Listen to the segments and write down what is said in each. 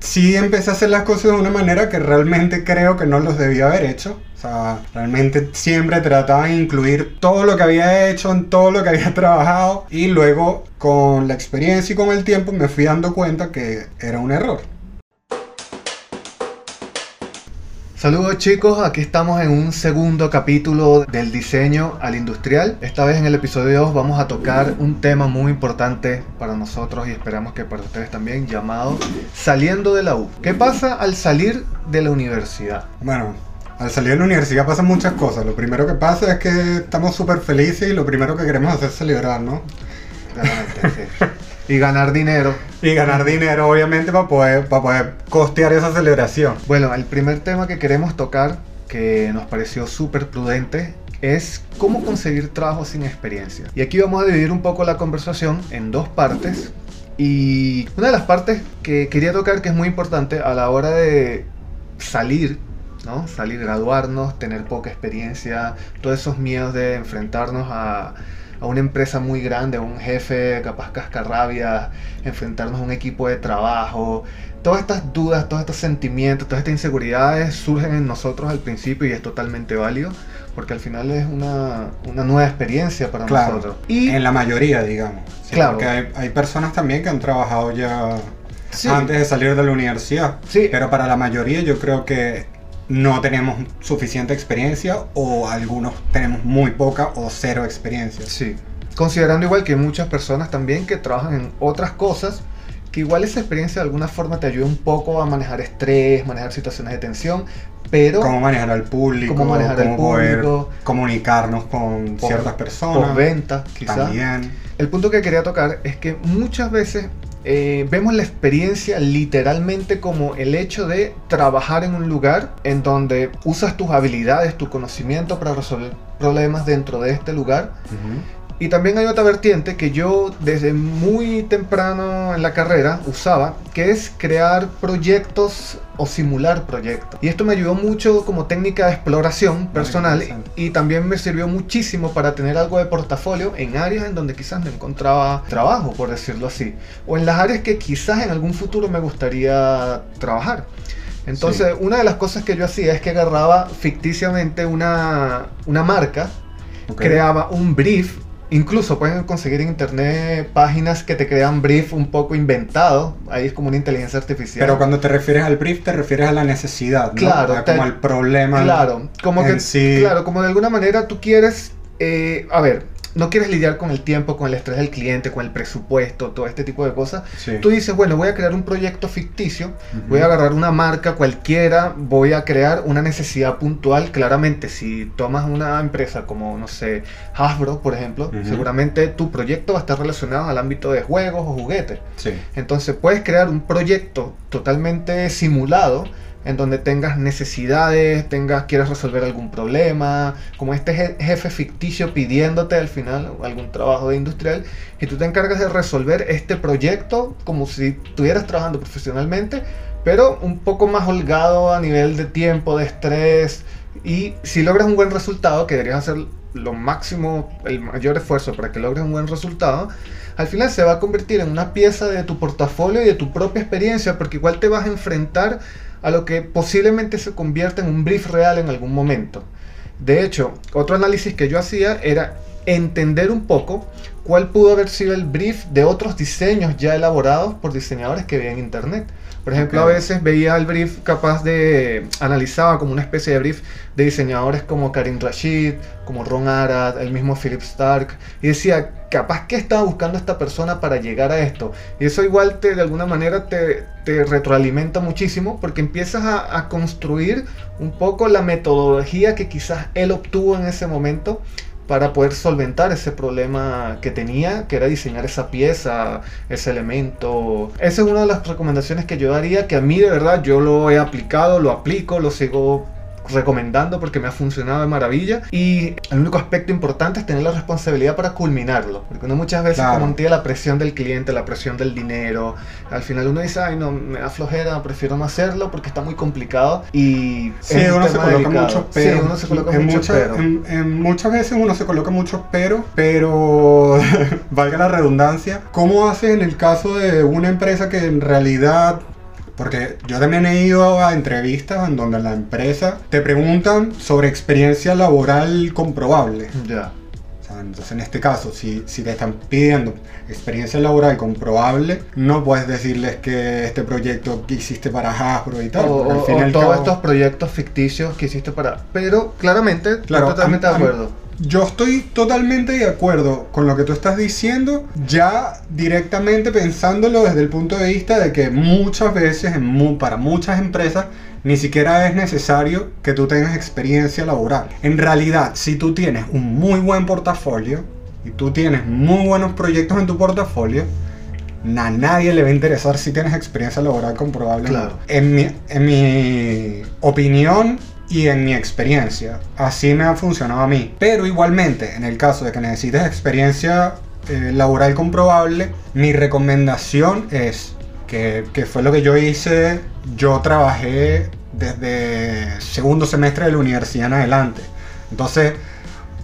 sí empecé a hacer las cosas de una manera que realmente creo que no los debía haber hecho. O sea, realmente siempre trataba de incluir todo lo que había hecho en todo lo que había trabajado y luego con la experiencia y con el tiempo me fui dando cuenta que era un error. Saludos chicos, aquí estamos en un segundo capítulo del diseño al industrial. Esta vez en el episodio 2 vamos a tocar un tema muy importante para nosotros y esperamos que para ustedes también, llamado saliendo de la U. ¿Qué pasa al salir de la universidad? Bueno, al salir de la universidad pasan muchas cosas. Lo primero que pasa es que estamos súper felices y lo primero que queremos hacer es celebrar, ¿no? Realmente, sí. Y ganar dinero. Y ganar dinero, obviamente, para poder, para poder costear esa celebración. Bueno, el primer tema que queremos tocar, que nos pareció súper prudente, es cómo conseguir trabajo sin experiencia. Y aquí vamos a dividir un poco la conversación en dos partes. Y una de las partes que quería tocar, que es muy importante a la hora de salir, ¿no? Salir, graduarnos, tener poca experiencia, todos esos miedos de enfrentarnos a a una empresa muy grande, a un jefe capaz cascarrabia, enfrentarnos a un equipo de trabajo. Todas estas dudas, todos estos sentimientos, todas estas inseguridades surgen en nosotros al principio y es totalmente válido porque al final es una, una nueva experiencia para nosotros. Y en la mayoría, digamos. claro. Porque hay, hay, personas también que han trabajado ya antes de salir de la universidad. Sí. Pero para la mayoría yo creo que no tenemos suficiente experiencia o algunos tenemos muy poca o cero experiencia. Sí. Considerando igual que hay muchas personas también que trabajan en otras cosas, que igual esa experiencia de alguna forma te ayuda un poco a manejar estrés, manejar situaciones de tensión, pero... Cómo manejar al público, cómo manejar al público, poder comunicarnos con ciertas personas. Por venta, quizás. También. El punto que quería tocar es que muchas veces eh, vemos la experiencia literalmente como el hecho de trabajar en un lugar en donde usas tus habilidades, tu conocimiento para resolver problemas dentro de este lugar. Y también hay otra vertiente que yo desde muy temprano en la carrera usaba, que es crear proyectos o simular proyectos. Y esto me ayudó mucho como técnica de exploración personal y también me sirvió muchísimo para tener algo de portafolio en áreas en donde quizás no encontraba trabajo, por decirlo así, o en las áreas que quizás en algún futuro me gustaría trabajar. Entonces, una de las cosas que yo hacía es que agarraba ficticiamente una, una marca, creaba un brief Incluso pueden conseguir en internet páginas que te crean brief un poco inventado. Ahí es como una inteligencia artificial. Pero cuando te refieres al brief, te refieres a la necesidad, ¿no? Claro. como al problema. Claro. Como que, sí. claro, como de alguna manera tú quieres. Eh, a ver, no quieres lidiar con el tiempo, con el estrés del cliente, con el presupuesto, todo este tipo de cosas, tú dices, bueno, voy a crear un proyecto ficticio, voy a agarrar una marca cualquiera, voy a crear una necesidad puntual. Claramente, si tomas una empresa como, no sé, Hasbro, por ejemplo, seguramente tu proyecto va a estar relacionado al ámbito de juegos o juguetes. Entonces, puedes crear un proyecto totalmente simulado en donde tengas necesidades, tengas, quieras resolver algún problema, como este jefe ficticio pidiéndote al final algún trabajo de industrial, y tú te encargas de resolver este proyecto como si estuvieras trabajando profesionalmente, pero un poco más holgado a nivel de tiempo, de estrés, y si logras un buen resultado, que deberías hacer lo máximo, el mayor esfuerzo para que logres un buen resultado, al final se va a convertir en una pieza de tu portafolio y de tu propia experiencia, porque igual te vas a enfrentar a lo que posiblemente se convierta en un brief real en algún momento. De hecho, otro análisis que yo hacía era entender un poco cuál pudo haber sido el brief de otros diseños ya elaborados por diseñadores que veían internet. Por ejemplo, a veces veía el brief capaz de, analizaba como una especie de brief de diseñadores como Karim Rashid, como Ron Arad, el mismo Philip Stark, y decía, capaz que estaba buscando esta persona para llegar a esto. Y eso igual te, de alguna manera te, te retroalimenta muchísimo porque empiezas a, a construir un poco la metodología que quizás él obtuvo en ese momento para poder solventar ese problema que tenía, que era diseñar esa pieza, ese elemento. Esa es una de las recomendaciones que yo daría, que a mí de verdad yo lo he aplicado, lo aplico, lo sigo recomendando porque me ha funcionado de maravilla. Y el único aspecto importante es tener la responsabilidad para culminarlo. Porque uno muchas veces Claro. como la presión del cliente, la presión del dinero. Al final uno dice, ay no, me da flojera, prefiero no hacerlo porque está muy complicado. Y Sí, es uno se coloca muchos Sí, peros. uno se coloca en, muchos muchas- peros. en- en muchas veces uno se coloca muchos peros, pero valga la redundancia. ¿Cómo haces en el caso de una empresa que en realidad Porque yo también he ido a entrevistas en donde la empresa te preguntan sobre experiencia laboral comprobable. Ya. entonces, en este caso, si, si te están pidiendo experiencia laboral comprobable, no puedes decirles que este proyecto que hiciste para Hasbro y tal. O, todos estos proyectos ficticios que hiciste para... Pero claramente, claro, totalmente de acuerdo. Yo estoy totalmente de acuerdo con lo que tú estás diciendo, ya directamente pensándolo desde el punto de vista de que muchas veces, en para muchas empresas, ni siquiera es necesario que tú tengas experiencia laboral. En realidad, si tú tienes un muy buen portafolio y tú tienes muy buenos proyectos en tu portafolio, a nadie le va a interesar si tienes experiencia laboral comprobable. Claro. En, mi, en mi opinión, y en mi experiencia. Así me ha funcionado a mí. Pero igualmente, en el caso de que necesites experiencia eh, laboral comprobable, mi recomendación es que, que fue lo que yo hice. Yo trabajé desde segundo semestre de la universidad en adelante. Entonces,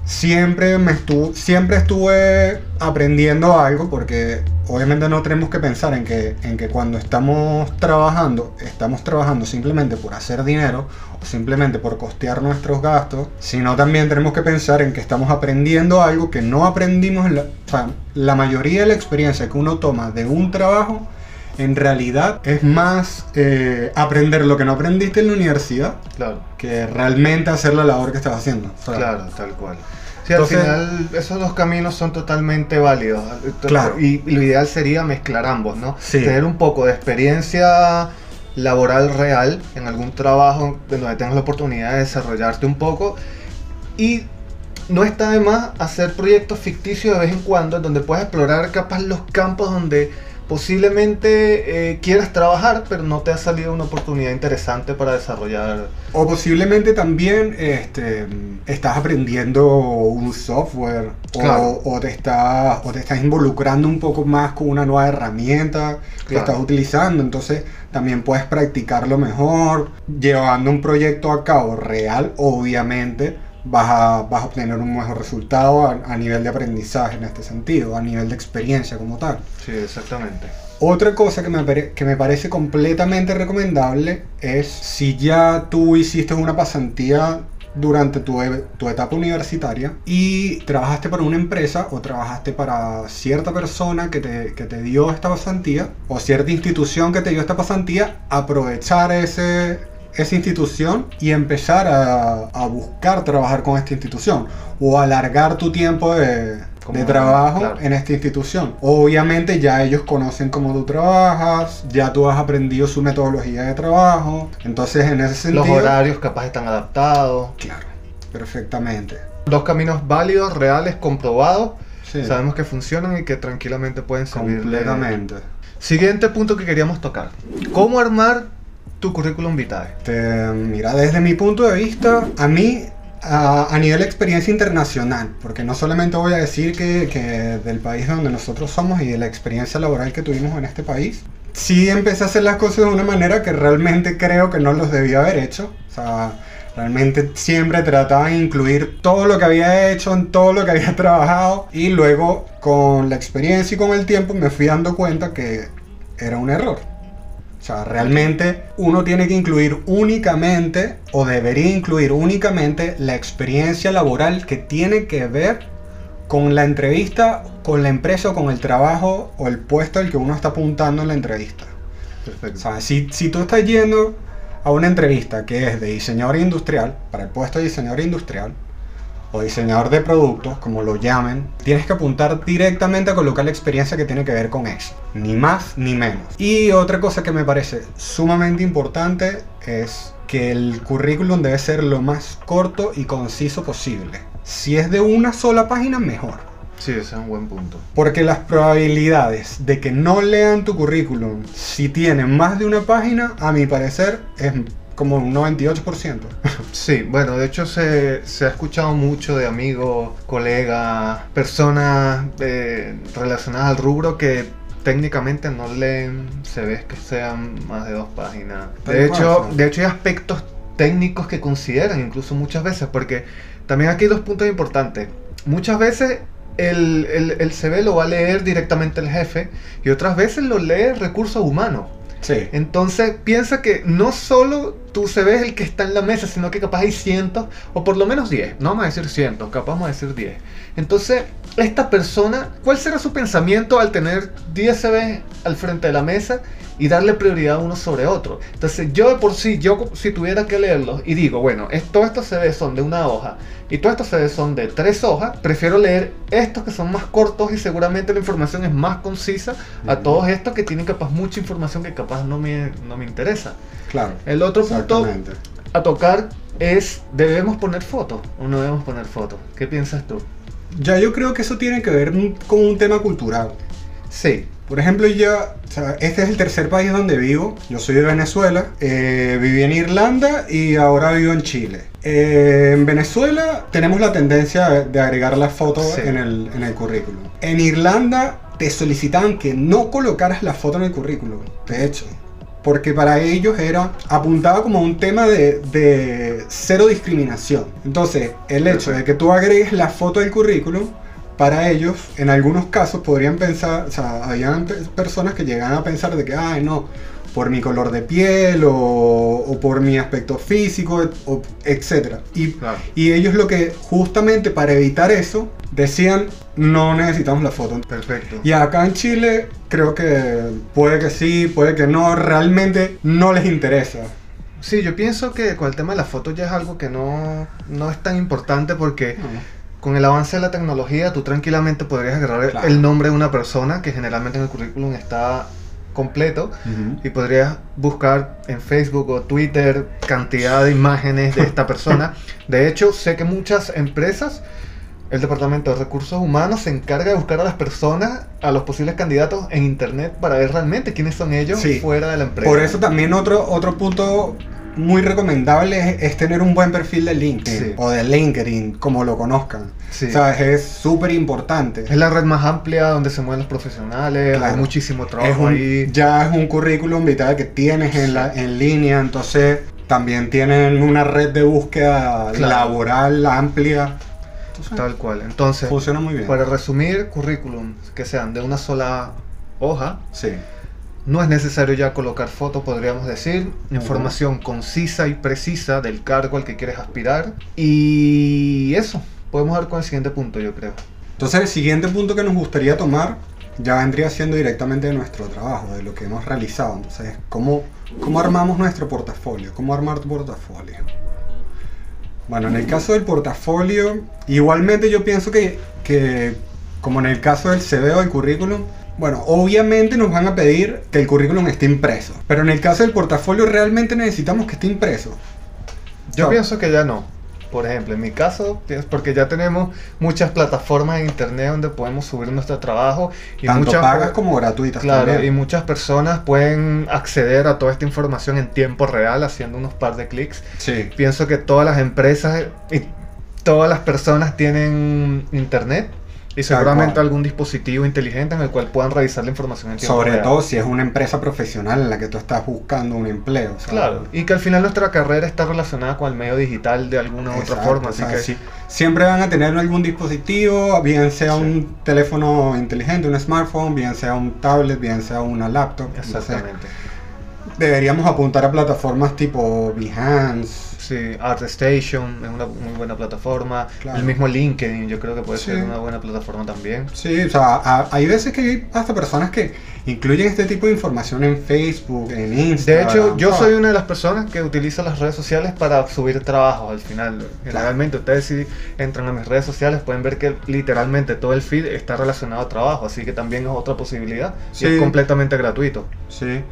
siempre, me estuve, siempre estuve aprendiendo algo porque obviamente no tenemos que pensar en que, en que cuando estamos trabajando, estamos trabajando simplemente por hacer dinero o simplemente por costear nuestros gastos, sino también tenemos que pensar en que estamos aprendiendo algo que no aprendimos, la mayoría de la experiencia que uno toma de un trabajo en realidad es más eh, aprender lo que no aprendiste en la universidad claro. que realmente hacer la labor que estás haciendo. claro, tal cual. Sí, al final esos dos caminos son totalmente válidos. Claro. Y, lo ideal sería mezclar ambos, ¿no? Tener un poco de experiencia laboral real en algún trabajo en donde tengas la oportunidad de desarrollarte un poco y no está de más hacer proyectos ficticios de vez en cuando donde puedas explorar capaz los campos donde posiblemente eh, quieras trabajar, pero no te ha salido una oportunidad interesante para desarrollar. O posiblemente también este, estás aprendiendo un software o, te estás, o te estás involucrando un poco más con una nueva herramienta que estás utilizando. Entonces también puedes practicarlo mejor, llevando un proyecto a cabo real, obviamente vas a, vas a obtener un mejor resultado a, nivel de aprendizaje en este sentido, a nivel de experiencia como tal. Sí, exactamente. Otra cosa que me, que me parece completamente recomendable es si ya tú hiciste una pasantía durante tu, e, tu, etapa universitaria y trabajaste para una empresa o trabajaste para cierta persona que te, que te dio esta pasantía o cierta institución que te dio esta pasantía, aprovechar ese, esa institución y empezar a, buscar trabajar con esta institución o alargar tu tiempo de, trabajo en esta institución. Obviamente ya ellos conocen cómo tú trabajas, ya tú has aprendido su metodología de trabajo, entonces en ese sentido... Los horarios capaz están adaptados. Claro, perfectamente. Dos caminos válidos, reales, comprobados. Sabemos que funcionan y que tranquilamente pueden servir. Completamente. Siguiente punto que queríamos tocar. ¿Cómo armar tu currículum vitae? mira, desde mi punto de vista, a mí a, nivel de experiencia internacional, porque no solamente voy a decir que, que, del país donde nosotros somos y de la experiencia laboral que tuvimos en este país, sí empecé a hacer las cosas de una manera que realmente creo que no los debía haber hecho. O sea, realmente siempre trataba de incluir todo lo que había hecho en todo lo que había trabajado y luego con la experiencia y con el tiempo me fui dando cuenta que era un error. O sea, realmente uno tiene que incluir únicamente o debería incluir únicamente la experiencia laboral que tiene que ver con la entrevista, con la empresa o con el trabajo o el puesto al que uno está apuntando en la entrevista. Perfecto. O sea, si, si tú estás yendo a una entrevista que es de diseñador industrial, para el puesto de diseñador industrial, o diseñador de productos, como lo llamen, tienes que apuntar directamente a colocar la experiencia que tiene que ver con eso. Ni más ni menos. Y otra cosa que me parece sumamente importante es que el currículum debe ser lo más corto y conciso posible. Si es de una sola página, mejor. Sí, ese es un buen punto. Porque las probabilidades de que no lean tu currículum si tienen más de una página, a mi parecer, es como un 98%. Sí, bueno, de hecho se, ha escuchado mucho de amigos, colegas, personas eh, relacionadas al rubro que técnicamente no leen se ve que sean más de dos páginas. De hecho, de hecho hay aspectos técnicos que consideran incluso muchas veces, porque también aquí hay dos puntos importantes. Muchas veces el, el, el CV lo va a leer directamente el jefe y otras veces lo lee recursos humanos. Sí. Entonces piensa que no solo tu CV es el que está en la mesa, sino que capaz hay cientos, o por lo menos 10, no vamos a decir cientos, capaz vamos a decir 10. Entonces, esta persona, ¿cuál será su pensamiento al tener 10 CV al frente de la mesa y darle prioridad a uno sobre otro? Entonces, yo de por sí, yo si tuviera que leerlos y digo, bueno, todos estos CV son de una hoja y todos estos CV son de tres hojas, prefiero leer estos que son más cortos y seguramente la información es más concisa a todos estos que tienen capaz mucha información que capaz no me, no me interesa. Claro. El otro punto a tocar es, ¿debemos poner fotos o no debemos poner fotos? ¿Qué piensas tú? Ya yo creo que eso tiene que ver con un tema cultural. Sí. Por ejemplo, yo, este es el tercer país donde vivo. Yo soy de Venezuela, eh, viví en Irlanda y ahora vivo en Chile. Eh, en Venezuela tenemos la tendencia de agregar las fotos en, el, en el currículum. En Irlanda te solicitaban que no colocaras la foto en el currículum. De hecho, porque para ellos era apuntaba como un tema de, cero discriminación. Entonces, el hecho de que tú agregues la foto del currículum, para ellos, en algunos casos podrían pensar, o sea, habían personas que llegaban a pensar de que, ay, no, por mi color de piel o, por mi aspecto físico, etc. Y, y ellos lo que, justamente para evitar eso, decían, no necesitamos la foto. Perfecto. Y acá en Chile creo que puede que sí, puede que no, realmente no les interesa. Sí, yo pienso que con el tema de la foto ya es algo que no, no es tan importante porque... Con el avance de la tecnología, tú tranquilamente podrías agarrar el nombre de una persona que generalmente en el currículum está completo y podrías buscar en Facebook o Twitter cantidad de imágenes de esta persona. De hecho, sé que muchas empresas, el Departamento de Recursos Humanos se encarga de buscar a las personas, a los posibles candidatos en Internet para ver realmente quiénes son ellos fuera de la empresa. Por eso también otro, otro punto muy recomendable es, tener un buen perfil de LinkedIn o de LinkedIn, como lo conozcan. Sí. ¿Sabes? Es súper importante. Es la red más amplia donde se mueven los profesionales, hay muchísimo trabajo ahí. Ya es un currículum vital que tienes en, la, en línea, entonces también tienen una red de búsqueda laboral amplia. Tal cual. Entonces, funciona muy bien. Para resumir, currículum que sean de una sola hoja. Sí no es necesario ya colocar foto, podríamos decir. Información concisa y precisa del cargo al que quieres aspirar. Y eso, podemos ver con el siguiente punto, yo creo. Entonces, el siguiente punto que nos gustaría tomar ya vendría siendo directamente de nuestro trabajo, de lo que hemos realizado. Entonces, ¿cómo, cómo armamos nuestro portafolio? ¿Cómo armar tu portafolio? Bueno, en el caso del portafolio, igualmente yo pienso que, que como en el caso del CV o el currículum, bueno, obviamente nos van a pedir que el currículum esté impreso, pero en el caso del portafolio realmente necesitamos que esté impreso. Yo pienso que ya no. Por ejemplo, en mi caso, porque ya tenemos muchas plataformas en internet donde podemos subir nuestro trabajo y Tanto muchas pagas como gratuitas. Claro, y muchas personas pueden acceder a toda esta información en tiempo real haciendo unos par de clics. Sí. Pienso que todas las empresas y todas las personas tienen internet y seguramente algún dispositivo inteligente en el cual puedan revisar la información en tiempo Sobre todo si es una empresa profesional en la que tú estás buscando un empleo. Claro, y que al final nuestra carrera está relacionada con el medio digital de alguna u otra forma. Así que... siempre van a tener algún dispositivo, bien sea un teléfono inteligente, un smartphone, bien sea un tablet, bien sea una laptop. Exactamente. Deberíamos apuntar a plataformas tipo Behance Sí, ArtStation es una muy buena plataforma. El mismo LinkedIn, yo creo que puede ser una buena plataforma también. Sí, o sea, hay veces que hay hasta personas que incluyen este tipo de información en Facebook, en Instagram. De hecho, yo soy una de las personas que utiliza las redes sociales para subir trabajos al final. Generalmente, ustedes si entran a mis redes sociales pueden ver que literalmente todo el feed está relacionado a trabajo, así que también es otra posibilidad y es completamente gratuito. Sí.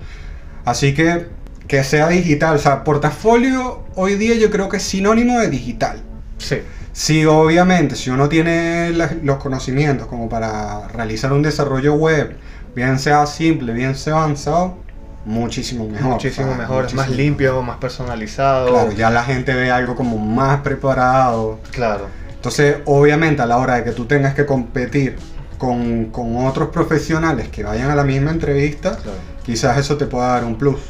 Así que que sea digital. O sea, portafolio hoy día yo creo que es sinónimo de digital. Sí. Sí, obviamente, si uno tiene los conocimientos como para realizar un desarrollo web, bien sea simple, bien sea avanzado, muchísimo mejor. Muchísimo mejor, es más limpio, más personalizado. Claro, ya la gente ve algo como más preparado. Claro. Entonces, obviamente, a la hora de que tú tengas que competir con, otros profesionales que vayan a la misma entrevista, quizás eso te pueda dar un plus.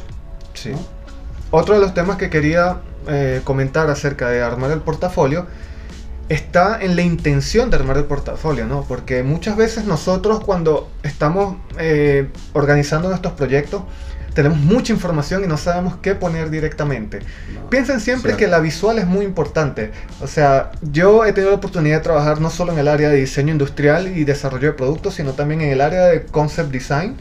Sí. Otro de los temas que quería eh, comentar acerca de armar el portafolio está en la intención de armar el portafolio, ¿no? Porque muchas veces nosotros cuando estamos eh, organizando nuestros proyectos tenemos mucha información y no sabemos qué poner directamente. Piensen siempre que la visual es muy importante. O sea, yo he tenido la oportunidad de trabajar no solo en el área de diseño industrial y desarrollo de productos, sino también en el área de concept design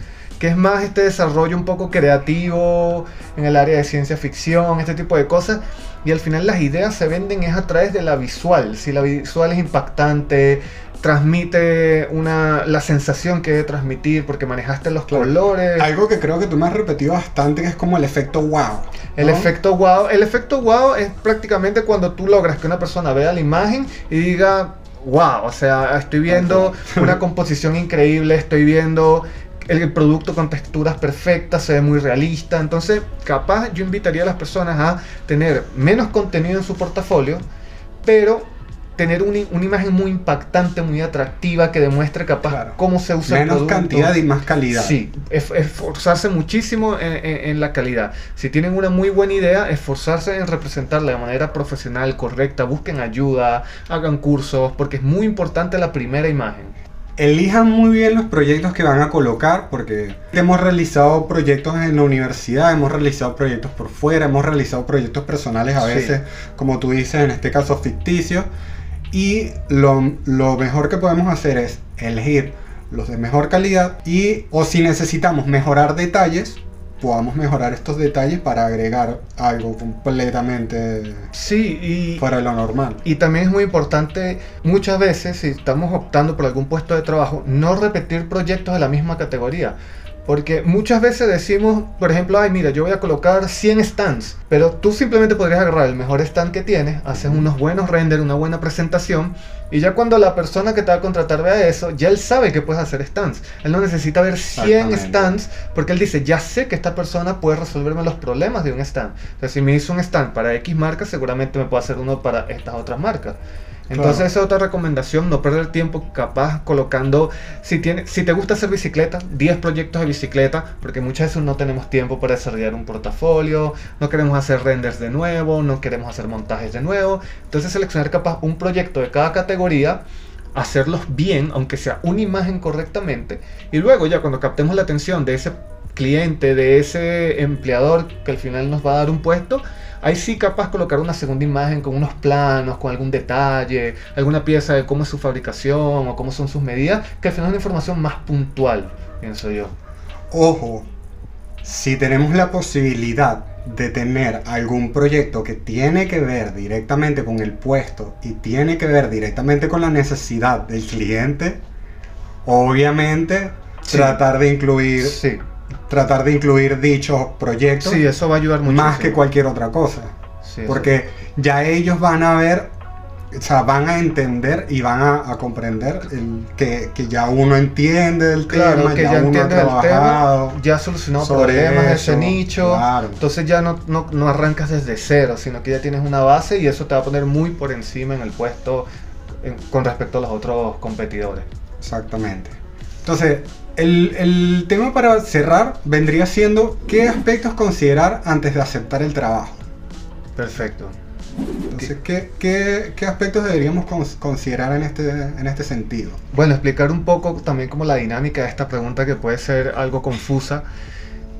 que es más este desarrollo un poco creativo en el área de ciencia ficción, este tipo de cosas. Y al final las ideas se venden es a través de la visual. Si la visual es impactante, transmite una, la sensación que debe transmitir porque manejaste los colores. Algo que creo que tú me has repetido bastante que es como el efecto wow. El efecto wow. El efecto wow es prácticamente cuando tú logras que una persona vea la imagen y diga, wow, o sea, estoy viendo una composición increíble, estoy viendo el producto con texturas perfectas, se ve muy realista. Entonces, capaz yo invitaría a las personas a tener menos contenido en su portafolio, pero tener una, imagen muy impactante, muy atractiva, que demuestre capaz cómo se usa Menos el cantidad y más calidad. Sí, esforzarse muchísimo en, la calidad. Si tienen una muy buena idea, esforzarse en representarla de manera profesional, correcta, busquen ayuda, hagan cursos, porque es muy importante la primera imagen. Elijan muy bien los proyectos que van a colocar, porque hemos realizado proyectos en la universidad, hemos realizado proyectos por fuera, hemos realizado proyectos personales a veces, como tú dices, en este caso ficticios y lo, mejor que podemos hacer es elegir los de mejor calidad y o si necesitamos mejorar detalles podamos mejorar estos detalles para agregar algo completamente sí, y, fuera de lo normal. Y también es muy importante, muchas veces, si estamos optando por algún puesto de trabajo, no repetir proyectos de la misma categoría. Porque muchas veces decimos, por ejemplo, ay, mira, yo voy a colocar 100 stands, pero tú simplemente podrías agarrar el mejor stand que tienes, haces unos buenos renders, una buena presentación, y ya cuando la persona que te va a contratar vea eso, ya él sabe que puedes hacer stands. Él no necesita ver 100 stands, porque él dice, ya sé que esta persona puede resolverme los problemas de un stand. Sea, si me hizo un stand para X marca, seguramente me puede hacer uno para estas otras marcas. Entonces esa es otra recomendación, no perder tiempo capaz colocando, si, tiene, si te gusta hacer bicicleta, 10 proyectos de bicicleta, porque muchas veces no tenemos tiempo para desarrollar un portafolio, no queremos hacer renders de nuevo, no queremos hacer montajes de nuevo. Entonces seleccionar capaz un proyecto de cada categoría, hacerlos bien, aunque sea una imagen correctamente, y luego ya cuando captemos la atención de ese cliente, de ese empleador que al final nos va a dar un puesto, Ahí sí capaz colocar una segunda imagen con unos planos, con algún detalle, alguna pieza de cómo es su fabricación o cómo son sus medidas, que al final es una información más puntual, pienso yo. Ojo, si tenemos la posibilidad de tener algún proyecto que tiene que ver directamente con el puesto y tiene que ver directamente con la necesidad del cliente, obviamente tratar de incluir sí tratar de incluir dichos proyectos. Sí, eso va a ayudar mucho. Más que cualquier otra cosa. porque ya ellos van a ver, o sea, van a entender y van a, comprender el, que, ya uno entiende el tema, que ya, entiende el tema, ya solucionado problemas de ese nicho. Entonces ya no, no, arrancas desde cero, sino que ya tienes una base y eso te va a poner muy por encima en el puesto con respecto a los otros competidores. Exactamente. Entonces, el, tema para cerrar vendría siendo qué aspectos considerar antes de aceptar el trabajo. Perfecto. Entonces, ¿qué, aspectos deberíamos considerar en este, en este sentido? Bueno, explicar un poco también como la dinámica de esta pregunta que puede ser algo confusa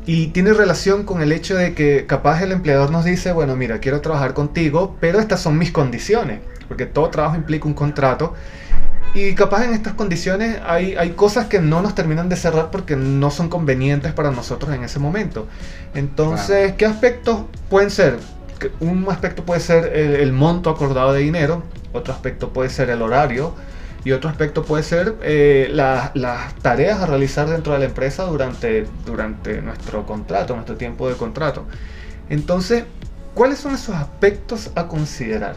y tiene relación con el hecho de que capaz el empleador nos dice, bueno, mira, quiero trabajar contigo, pero estas son mis condiciones, porque todo trabajo implica un contrato y capaz en estas condiciones hay, hay cosas que no nos terminan de cerrar porque no son convenientes para nosotros en ese momento. Entonces, ¿qué aspectos pueden ser? Un aspecto puede ser el, monto acordado de dinero, otro aspecto puede ser el horario y otro aspecto puede ser eh, las tareas a realizar dentro de la empresa durante, durante nuestro contrato, nuestro tiempo de contrato. Entonces, ¿cuáles son esos aspectos a considerar?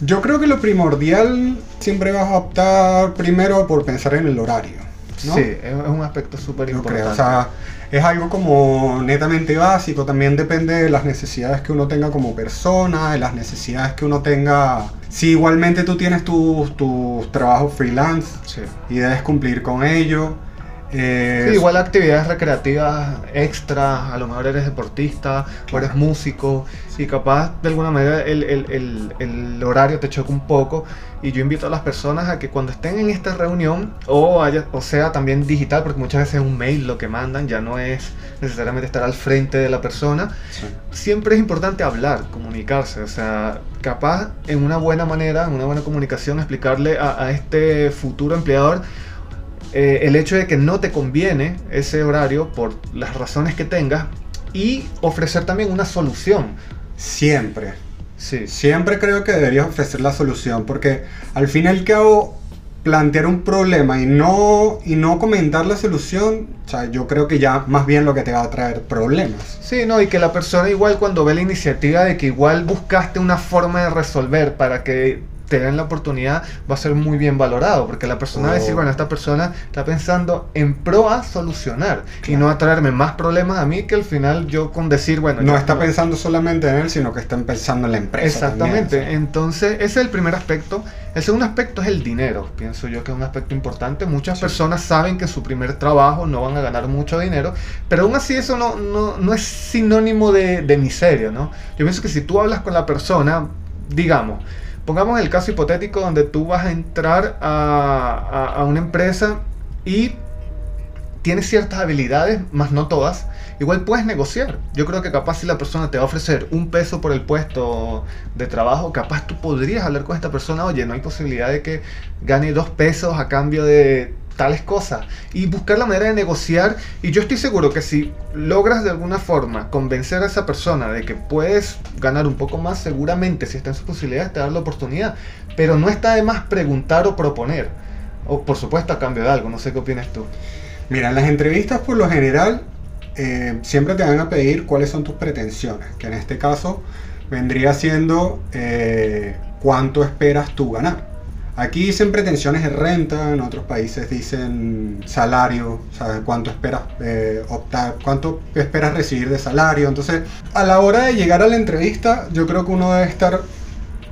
Yo creo que lo primordial siempre vas a optar primero por pensar en el horario. ¿no? Sí, es un aspecto súper importante. o sea, es algo como netamente básico, también depende de las necesidades que uno tenga como persona, de las necesidades que uno tenga. Si igualmente tú tienes tus tu trabajos freelance y debes cumplir con ello, Eh, sí, igual actividades recreativas extra, a lo mejor eres deportista o eres músico y capaz de alguna manera el, el, el, horario te choca un poco y yo invito a las personas a que cuando estén en esta reunión o, haya, o sea también digital, porque muchas veces es un mail lo que mandan, ya no es necesariamente estar al frente de la persona, siempre es importante hablar, comunicarse, o sea, capaz en una buena manera, en una buena comunicación, explicarle a, a este futuro empleador eh, el hecho de que no te conviene ese horario por las razones que tengas y ofrecer también una solución. Siempre. Sí. Siempre creo que deberías ofrecer la solución porque al fin y al cabo plantear un problema y no, y no comentar la solución, o sea, yo creo que ya más bien lo que te va a traer problemas. Sí, no, y que la persona igual cuando ve la iniciativa de que igual buscaste una forma de resolver para que te den la oportunidad, va a ser muy bien valorado, porque la persona va a decir, oh. bueno, esta persona está pensando en pro a solucionar y no a traerme más problemas a mí que al final yo con decir, bueno... No está pensando solamente en él, sino que está pensando en la empresa. Exactamente, entonces ese es el primer aspecto. El segundo aspecto es el dinero, pienso yo que es un aspecto importante. Muchas personas saben que su primer trabajo no van a ganar mucho dinero, pero aún así eso no, no, no es sinónimo de, de miseria, ¿no? Yo pienso que si tú hablas con la persona, digamos, Pongamos el caso hipotético donde tú vas a entrar a, una empresa y tienes ciertas habilidades, más no todas, igual puedes negociar. Yo creo que capaz si la persona te va a ofrecer un peso por el puesto de trabajo, capaz tú podrías hablar con esta persona, oye, no hay posibilidad de que gane dos pesos a cambio de tales cosas y buscar la manera de negociar. Y yo estoy seguro que si logras de alguna forma convencer a esa persona de que puedes ganar un poco más seguramente si está en sus posibilidades te da la oportunidad. Pero no está de más preguntar o proponer. O por supuesto a cambio de algo. No sé qué opinas tú. Mira en las entrevistas por lo general eh, siempre te van a pedir cuáles son tus pretensiones que en este caso vendría siendo eh, cuánto esperas tú ganar Aquí dicen pretensiones de renta, en otros países dicen salario, o cuánto esperas eh, optar, cuánto esperas recibir de salario. Entonces, a la hora de llegar a la entrevista, yo creo que uno debe estar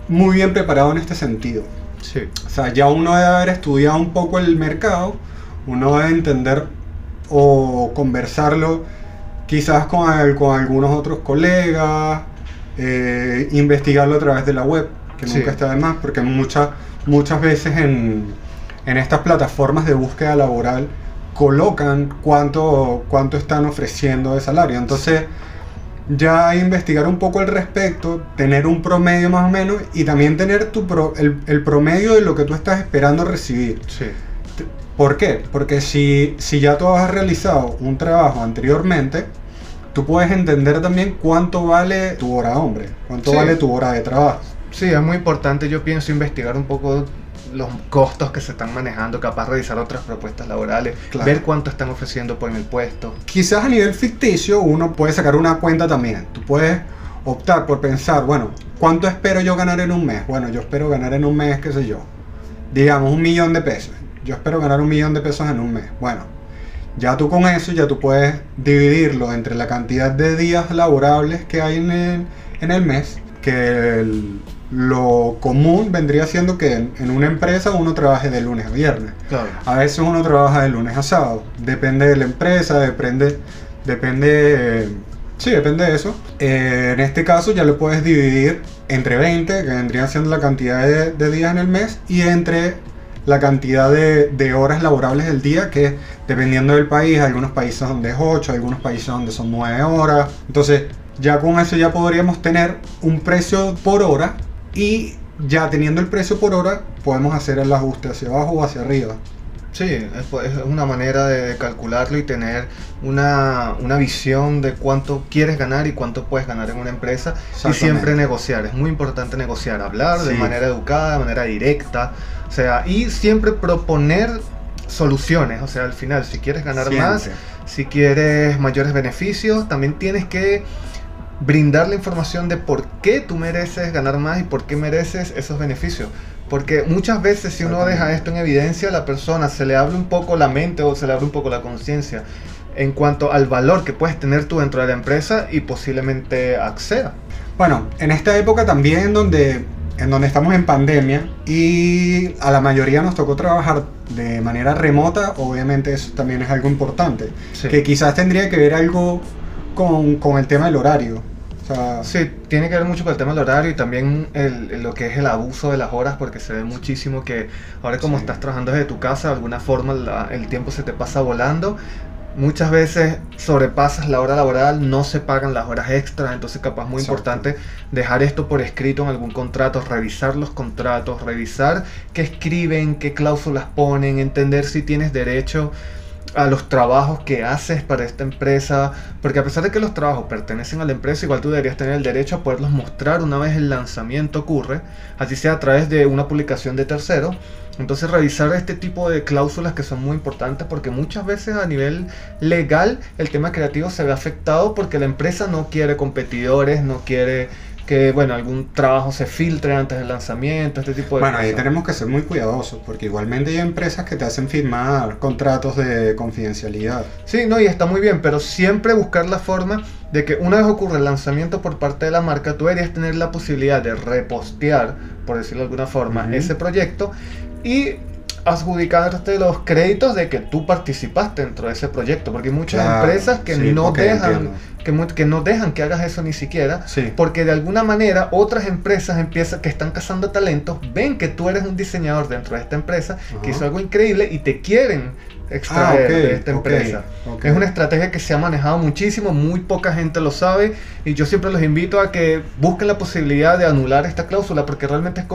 muy bien preparado en este sentido. Sí. O sea, ya uno debe haber estudiado un poco el mercado, uno debe entender o conversarlo quizás con, con algunos otros colegas, eh, investigarlo a través de la web, que nunca está de más, porque muchas muchas veces en, estas plataformas de búsqueda laboral colocan cuánto, cuánto están ofreciendo de salario. Entonces, ya investigar un poco al respecto, tener un promedio más o menos y también tener tu el, promedio de lo que tú estás esperando recibir. Sí. ¿Por qué? Porque si, si ya tú has realizado un trabajo anteriormente, tú puedes entender también cuánto vale tu hora hombre, cuánto vale tu hora de trabajo. Sí, es muy importante, yo pienso, investigar un poco los costos que se están manejando, capaz revisar otras propuestas laborales, ver cuánto están ofreciendo por el puesto. Quizás a nivel ficticio uno puede sacar una cuenta también. Tú puedes optar por pensar, bueno, ¿cuánto espero yo ganar en un mes? Bueno, yo espero ganar en un mes, qué sé yo, digamos un millón de pesos. Yo espero ganar un millón de pesos en un mes. Bueno, ya tú con eso, ya tú puedes dividirlo entre la cantidad de días laborables que hay en el, en el mes, que el, lo común vendría siendo que en, una empresa uno trabaje de lunes a viernes. A veces uno trabaja de lunes a sábado. Depende de la empresa, depende, depende, sí, depende de eso. Eh, en este caso ya lo puedes dividir entre 20, que vendría siendo la cantidad de, días en el mes, y entre la cantidad de, de, horas laborables del día, que dependiendo del país, algunos países donde es 8, algunos países donde son 9 horas. Entonces, ya con eso ya podríamos tener un precio por hora y ya teniendo el precio por hora, podemos hacer el ajuste hacia abajo o hacia arriba. Sí, es, una manera de calcularlo y tener una, visión de cuánto quieres ganar y cuánto puedes ganar en una empresa. Y siempre negociar, es muy importante negociar, hablar de manera educada, de manera directa, o sea, y siempre proponer soluciones, o sea, al final, si quieres ganar más, si quieres mayores beneficios, también tienes que brindar la información de por qué tú mereces ganar más y por qué mereces esos beneficios. Porque muchas veces si uno deja esto en evidencia, a la persona se le abre un poco la mente o se le abre un poco la conciencia en cuanto al valor que puedes tener tú dentro de la empresa y posiblemente acceda. Bueno, en esta época también donde en donde estamos en pandemia y a la mayoría nos tocó trabajar de manera remota, obviamente eso también es algo importante, que quizás tendría que ver algo con, con el tema del horario. O sea, sí, tiene que ver mucho con el tema del horario y también el, lo que es el abuso de las horas, porque se ve muchísimo que ahora como estás trabajando desde tu casa, de alguna forma el tiempo se te pasa volando. Muchas veces sobrepasas la hora laboral, no se pagan las horas extras, entonces capaz muy importante dejar esto por escrito en algún contrato, revisar los contratos, revisar qué escriben, qué cláusulas ponen, entender si tienes derecho a los trabajos que haces para esta empresa, porque a pesar de que los trabajos pertenecen a la empresa, igual tú deberías tener el derecho a poderlos mostrar una vez el lanzamiento ocurre, así sea a través de una publicación de tercero. Entonces revisar este tipo de cláusulas que son muy importantes porque muchas veces a nivel legal el tema creativo se ve afectado porque la empresa no quiere competidores, no quiere que bueno, algún trabajo se filtre antes del lanzamiento, este tipo de bueno, ahí tenemos que ser muy cuidadosos, porque igualmente hay empresas que te hacen firmar contratos de confidencialidad. Sí, no, y está muy bien, pero siempre buscar la forma de que una vez ocurre el lanzamiento por parte de la marca, tú deberías tener la posibilidad de repostear, por decirlo de alguna forma, ese proyecto y adjudicarte los créditos de que tú participaste dentro de ese proyecto, porque hay muchas empresas que no dejan que, que, no dejan que hagas eso ni siquiera, porque de alguna manera otras empresas empiezan que están cazando talentos, ven que tú eres un diseñador dentro de esta empresa que hizo algo increíble y te quieren extraer ah, de esta empresa. Es una estrategia que se ha manejado muchísimo, muy poca gente lo sabe y yo siempre los invito a que busquen la posibilidad de anular esta cláusula porque realmente es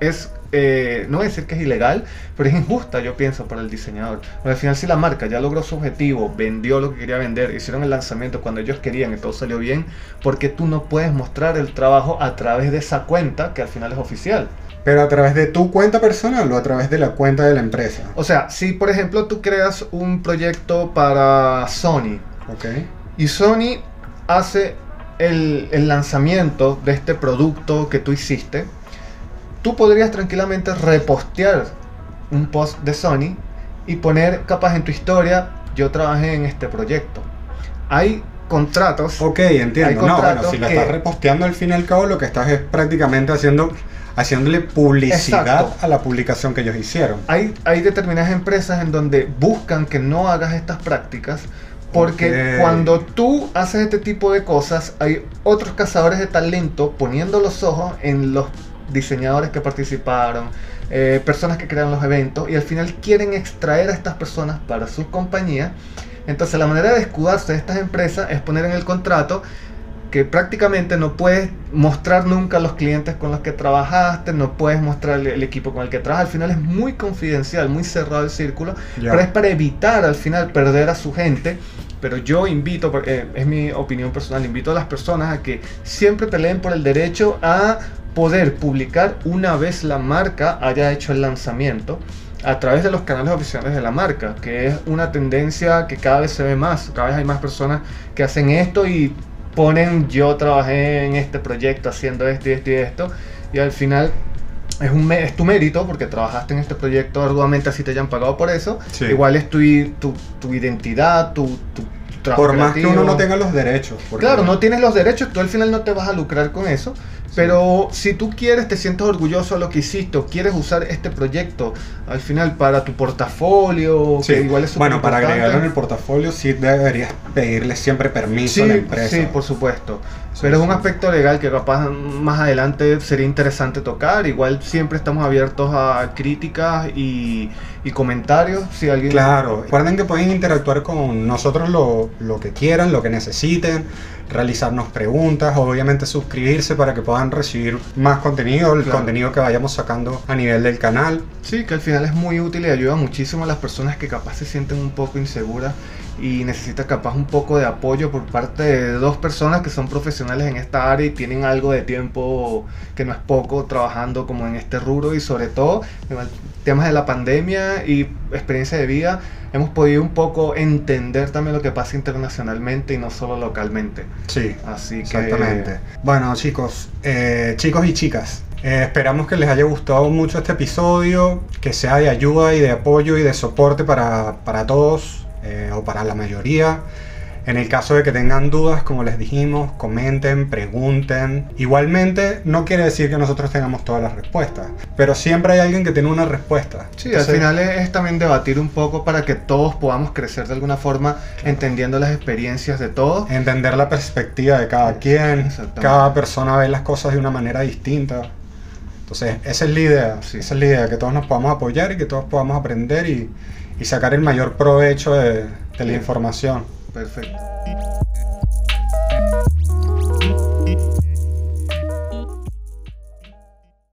es, eh, no voy a decir que es ilegal, pero es injusta, yo pienso, para el diseñador. Porque al final, si la marca ya logró su objetivo, vendió lo que quería vender, hicieron el lanzamiento cuando ellos querían y todo salió bien, porque tú no puedes mostrar el trabajo a través de esa cuenta que al final es oficial. Pero a través de tu cuenta personal o a través de la cuenta de la empresa. O sea, si por ejemplo tú creas un proyecto para Sony. Okay. Y Sony hace el, el lanzamiento de este producto que tú hiciste tú podrías tranquilamente repostear un post de Sony y poner capaz en tu historia, yo trabajé en este proyecto. Hay contratos. Ok, entiendo. no, bueno, si lo estás reposteando al fin y al cabo, lo que estás es prácticamente haciendo haciéndole publicidad a la publicación que ellos hicieron. Hay, hay determinadas empresas en donde buscan que no hagas estas prácticas porque cuando tú haces este tipo de cosas, hay otros cazadores de talento poniendo los ojos en los diseñadores que participaron, eh, personas que crean los eventos y al final quieren extraer a estas personas para su compañía. Entonces la manera de escudarse de estas empresas es poner en el contrato que prácticamente no puedes mostrar nunca los clientes con los que trabajaste, no puedes mostrar el, equipo con el que trabajas. Al final es muy confidencial, muy cerrado el círculo, pero es para evitar al final perder a su gente. Pero yo invito, eh, es mi opinión personal, invito a las personas a que siempre peleen por el derecho a poder publicar una vez la marca haya hecho el lanzamiento a través de los canales oficiales de la marca, que es una tendencia que cada vez se ve más, cada vez hay más personas que hacen esto y ponen yo trabajé en este proyecto haciendo esto y esto y esto, y al final es, un, es tu mérito porque trabajaste en este proyecto arduamente así te hayan pagado por eso, igual es tu, tu, tu identidad, tu, tu por más que uno no tenga los derechos. Claro, no tienes los derechos, tú al final no te vas a lucrar con eso. Pero si tú quieres, te sientes orgulloso de lo que hiciste, o quieres usar este proyecto al final para tu portafolio, que igual es Bueno, para agregarlo en el portafolio sí deberías pedirle siempre permiso a la empresa. Sí, por supuesto. Pero es un aspecto legal que capaz más adelante sería interesante tocar. Igual siempre estamos abiertos a críticas y, comentarios. Si alguien... Claro, recuerden que pueden interactuar con nosotros lo, lo que quieran, lo que necesiten realizarnos preguntas, obviamente suscribirse para que puedan recibir más contenido, el contenido que vayamos sacando a nivel del canal. Sí, que al final es muy útil y ayuda muchísimo a las personas que capaz se sienten un poco inseguras y necesita capaz un poco de apoyo por parte de dos personas que son profesionales en esta área y tienen algo de tiempo que no es poco trabajando como en este rubro y sobre todo temas de la pandemia y experiencia de vida hemos podido un poco entender también lo que pasa internacionalmente y no solo localmente. Sí, así que... Exactamente. Bueno chicos, eh, chicos y chicas, eh, esperamos que les haya gustado mucho este episodio, que sea de ayuda y de apoyo y de soporte para, para todos eh, o para la mayoría. En el caso de que tengan dudas, como les dijimos, comenten, pregunten. Igualmente, no quiere decir que nosotros tengamos todas las respuestas, pero siempre hay alguien que tiene una respuesta. Sí, al final es, también debatir un poco para que todos podamos crecer de alguna forma, entendiendo las experiencias de todos. Entender la perspectiva de cada quien. Cada persona ve las cosas de una manera distinta. Entonces, esa es la idea. Esa es la idea, que todos nos podamos apoyar y que todos podamos aprender y, sacar el mayor provecho de, de la información perfecto.